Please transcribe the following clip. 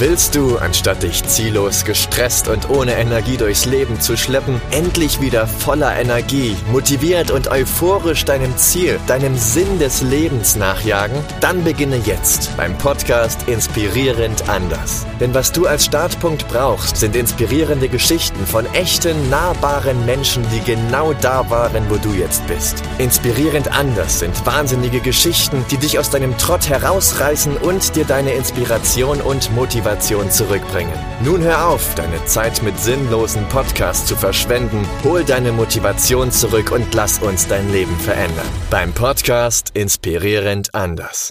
Willst du, anstatt dich ziellos, gestresst und ohne Energie durchs Leben zu schleppen, endlich wieder voller Energie, motiviert und euphorisch deinem Ziel, deinem Sinn des Lebens nachjagen? Dann beginne jetzt beim Podcast Inspirierend anders. Denn was du als Startpunkt brauchst, sind inspirierende Geschichten von echten, nahbaren Menschen, die genau da waren, wo du jetzt bist. Inspirierend anders sind wahnsinnige Geschichten, die dich aus deinem Trott herausreißen und dir deine Inspiration und Motivation Motivation zurückbringen. Nun hör auf, deine Zeit mit sinnlosen Podcasts zu verschwenden. Hol deine Motivation zurück und lass uns dein Leben verändern. Beim Podcast Inspirierend anders.